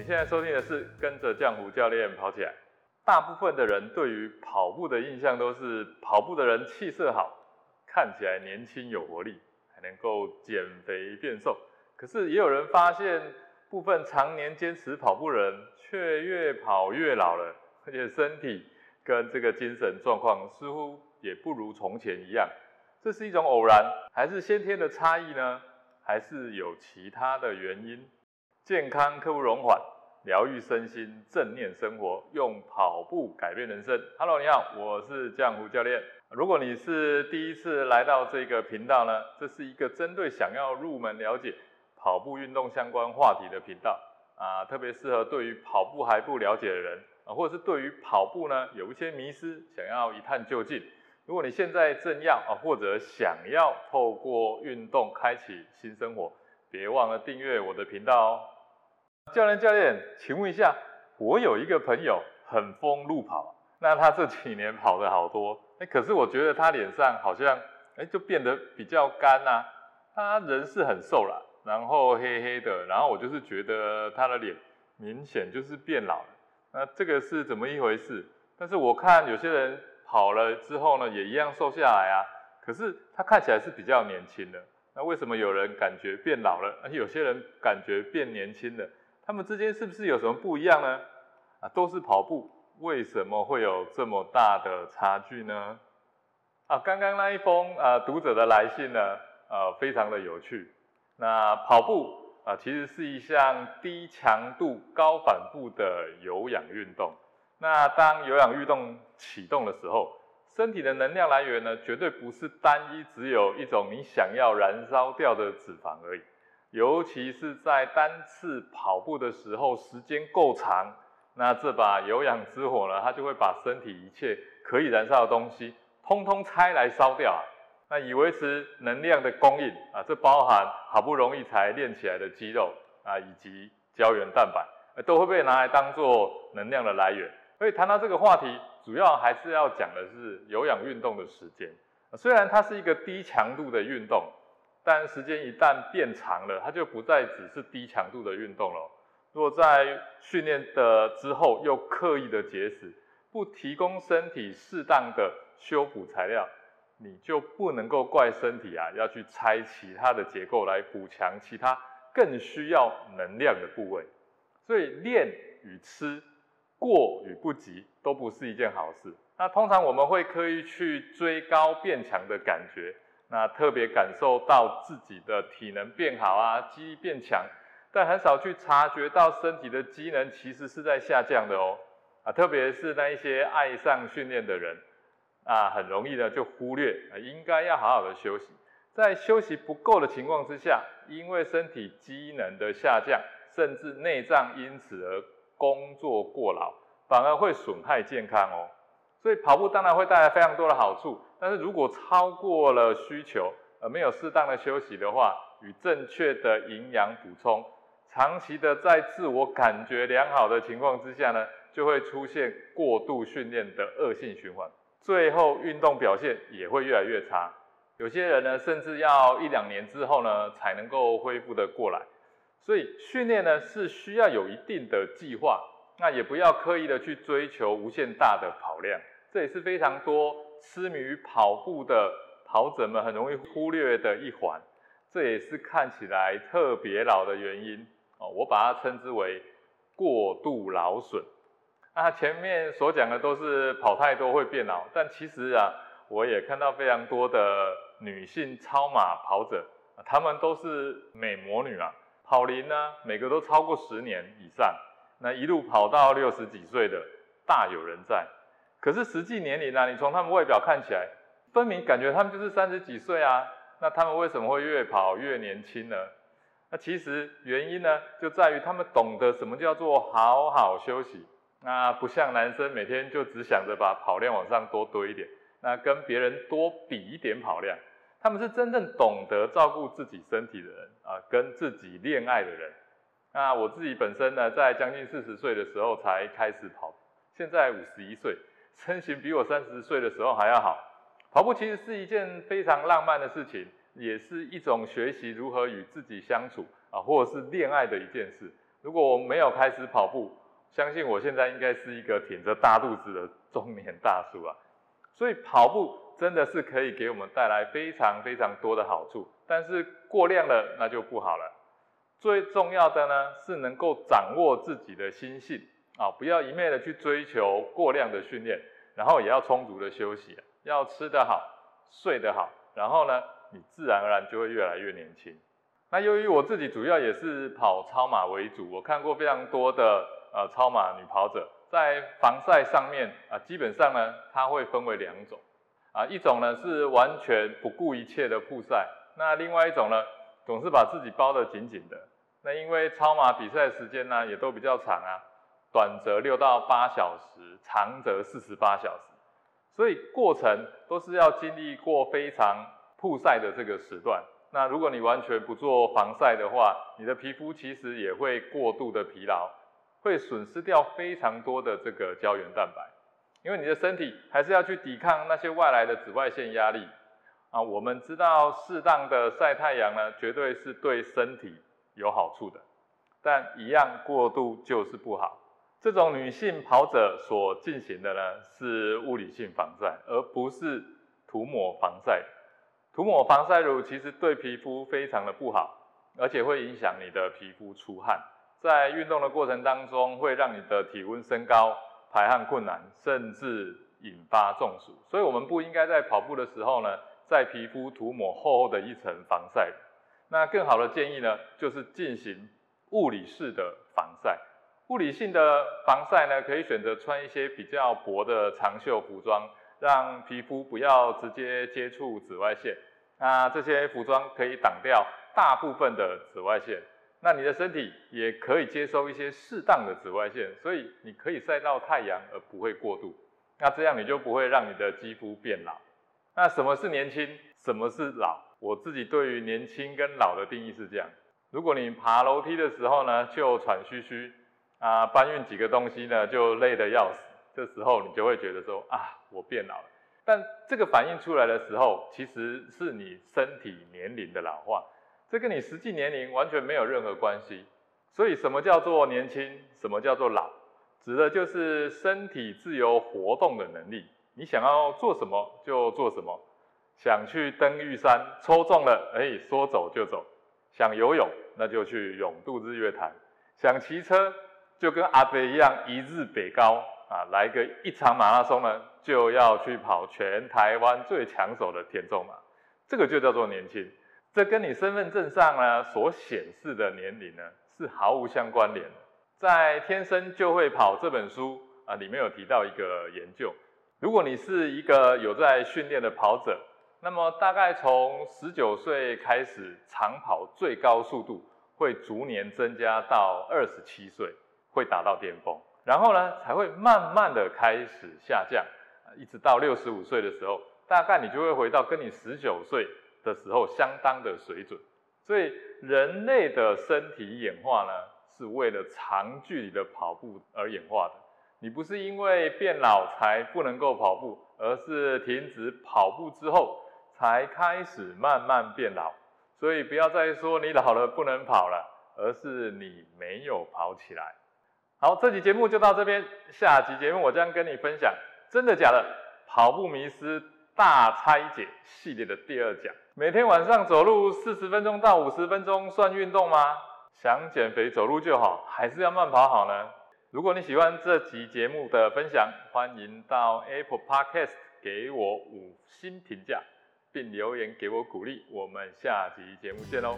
你现在收听的是跟着江湖教练跑起来。大部分的人对于跑步的印象都是跑步的人气色好，看起来年轻有活力，还能够减肥变瘦。可是也有人发现，部分常年坚持跑步人却越跑越老了，而且身体跟这个精神状况似乎也不如从前一样。这是一种偶然，还是先天的差异呢？还是有其他的原因？健康刻不容缓，疗愈身心，正念生活，用跑步改变人生。Hello，你好，我是江湖教练。如果你是第一次来到这个频道呢，这是一个针对想要入门了解跑步运动相关话题的频道啊，特别适合对于跑步还不了解的人啊，或者是对于跑步呢有一些迷失，想要一探究竟。如果你现在正要啊，或者想要透过运动开启新生活，别忘了订阅我的频道哦。教练，教练，请问一下，我有一个朋友很疯路跑，那他这几年跑的好多，哎，可是我觉得他脸上好像，哎，就变得比较干呐。他人是很瘦了，然后黑黑的，然后我就是觉得他的脸明显就是变老了。那这个是怎么一回事？但是我看有些人跑了之后呢，也一样瘦下来啊，可是他看起来是比较年轻的。那为什么有人感觉变老了，而有些人感觉变年轻了？他们之间是不是有什么不一样呢？啊，都是跑步，为什么会有这么大的差距呢？啊，刚刚那一封啊读者的来信呢，呃，非常的有趣。那跑步啊，其实是一项低强度、高反复的有氧运动。那当有氧运动启动的时候，身体的能量来源呢，绝对不是单一只有一种你想要燃烧掉的脂肪而已。尤其是在单次跑步的时候，时间够长，那这把有氧之火呢，它就会把身体一切可以燃烧的东西，通通拆来烧掉啊。那以维持能量的供应啊，这包含好不容易才练起来的肌肉啊，以及胶原蛋白，都会被拿来当做能量的来源。所以谈到这个话题，主要还是要讲的是有氧运动的时间。虽然它是一个低强度的运动。但时间一旦变长了，它就不再只是低强度的运动了。如果在训练的之后又刻意的节食，不提供身体适当的修补材料，你就不能够怪身体啊，要去拆其他的结构来补强其他更需要能量的部位。所以练与吃，过与不及，都不是一件好事。那通常我们会刻意去追高变强的感觉。那特别感受到自己的体能变好啊，肌力变强，但很少去察觉到身体的机能其实是在下降的哦。啊，特别是那一些爱上训练的人，啊，很容易呢就忽略啊，应该要好好的休息。在休息不够的情况之下，因为身体机能的下降，甚至内脏因此而工作过劳，反而会损害健康哦。所以跑步当然会带来非常多的好处，但是如果超过了需求，而没有适当的休息的话，与正确的营养补充，长期的在自我感觉良好的情况之下呢，就会出现过度训练的恶性循环，最后运动表现也会越来越差。有些人呢，甚至要一两年之后呢，才能够恢复的过来。所以训练呢，是需要有一定的计划，那也不要刻意的去追求无限大的跑量。这也是非常多痴迷于跑步的跑者们很容易忽略的一环，这也是看起来特别老的原因哦。我把它称之为过度劳损。那前面所讲的都是跑太多会变老，但其实啊，我也看到非常多的女性超马跑者，她们都是美魔女啊，跑龄呢每个都超过十年以上，那一路跑到六十几岁的大有人在。可是实际年龄呢？你从他们外表看起来，分明感觉他们就是三十几岁啊。那他们为什么会越跑越年轻呢？那其实原因呢，就在于他们懂得什么叫做好好休息。那不像男生每天就只想着把跑量往上多堆一点，那跟别人多比一点跑量。他们是真正懂得照顾自己身体的人啊，跟自己恋爱的人。那我自己本身呢，在将近四十岁的时候才开始跑，现在五十一岁。身形比我三十岁的时候还要好，跑步其实是一件非常浪漫的事情，也是一种学习如何与自己相处啊，或者是恋爱的一件事。如果我没有开始跑步，相信我现在应该是一个挺着大肚子的中年大叔啊。所以跑步真的是可以给我们带来非常非常多的好处，但是过量了那就不好了。最重要的呢是能够掌握自己的心性啊，不要一昧的去追求过量的训练，然后也要充足的休息，要吃得好，睡得好，然后呢，你自然而然就会越来越年轻。那由于我自己主要也是跑超马为主，我看过非常多的呃超马女跑者，在防晒上面啊，基本上呢，它会分为两种啊，一种呢是完全不顾一切的曝晒，那另外一种呢，总是把自己包得紧紧的。那因为超马比赛时间呢也都比较长啊，短则六到八小时，长则四十八小时，所以过程都是要经历过非常曝晒的这个时段。那如果你完全不做防晒的话，你的皮肤其实也会过度的疲劳，会损失掉非常多的这个胶原蛋白，因为你的身体还是要去抵抗那些外来的紫外线压力啊。我们知道适当的晒太阳呢，绝对是对身体有好处的，但一样过度就是不好。这种女性跑者所进行的呢，是物理性防晒，而不是涂抹防晒。涂抹防晒乳其实对皮肤非常的不好，而且会影响你的皮肤出汗，在运动的过程当中会让你的体温升高，排汗困难，甚至引发中暑。所以，我们不应该在跑步的时候呢，在皮肤涂抹厚厚的一层防晒。那更好的建议呢，就是进行物理式的防晒。物理性的防晒呢，可以选择穿一些比较薄的长袖服装。让皮肤不要直接接触紫外线，那这些服装可以挡掉大部分的紫外线，那你的身体也可以接收一些适当的紫外线，所以你可以晒到太阳而不会过度，那这样你就不会让你的肌肤变老。那什么是年轻？什么是老？我自己对于年轻跟老的定义是这样：如果你爬楼梯的时候呢，就喘吁吁，啊，搬运几个东西呢，就累得要死。这时候你就会觉得说啊，我变老了。但这个反应出来的时候，其实是你身体年龄的老化，这跟你实际年龄完全没有任何关系。所以什么叫做年轻？什么叫做老？指的就是身体自由活动的能力。你想要做什么就做什么，想去登玉山，抽中了，哎，说走就走；想游泳，那就去永渡日月潭；想骑车，就跟阿飞一样，一日北高。啊，来个一场马拉松呢，就要去跑全台湾最抢手的田中马，这个就叫做年轻。这跟你身份证上呢所显示的年龄呢是毫无相关联。在《天生就会跑》这本书啊，里面有提到一个研究，如果你是一个有在训练的跑者，那么大概从十九岁开始，长跑最高速度会逐年增加到二十七岁，会达到巅峰。然后呢，才会慢慢的开始下降，一直到六十五岁的时候，大概你就会回到跟你十九岁的时候相当的水准。所以人类的身体演化呢，是为了长距离的跑步而演化的。你不是因为变老才不能够跑步，而是停止跑步之后才开始慢慢变老。所以不要再说你老了不能跑了，而是你没有跑起来。好，这期节目就到这边。下期节目我将跟你分享真的假的跑步迷失大拆解系列的第二讲。每天晚上走路四十分钟到五十分钟算运动吗？想减肥走路就好，还是要慢跑好呢？如果你喜欢这集节目的分享，欢迎到 Apple Podcast 给我五星评价，并留言给我鼓励。我们下集节目见喽！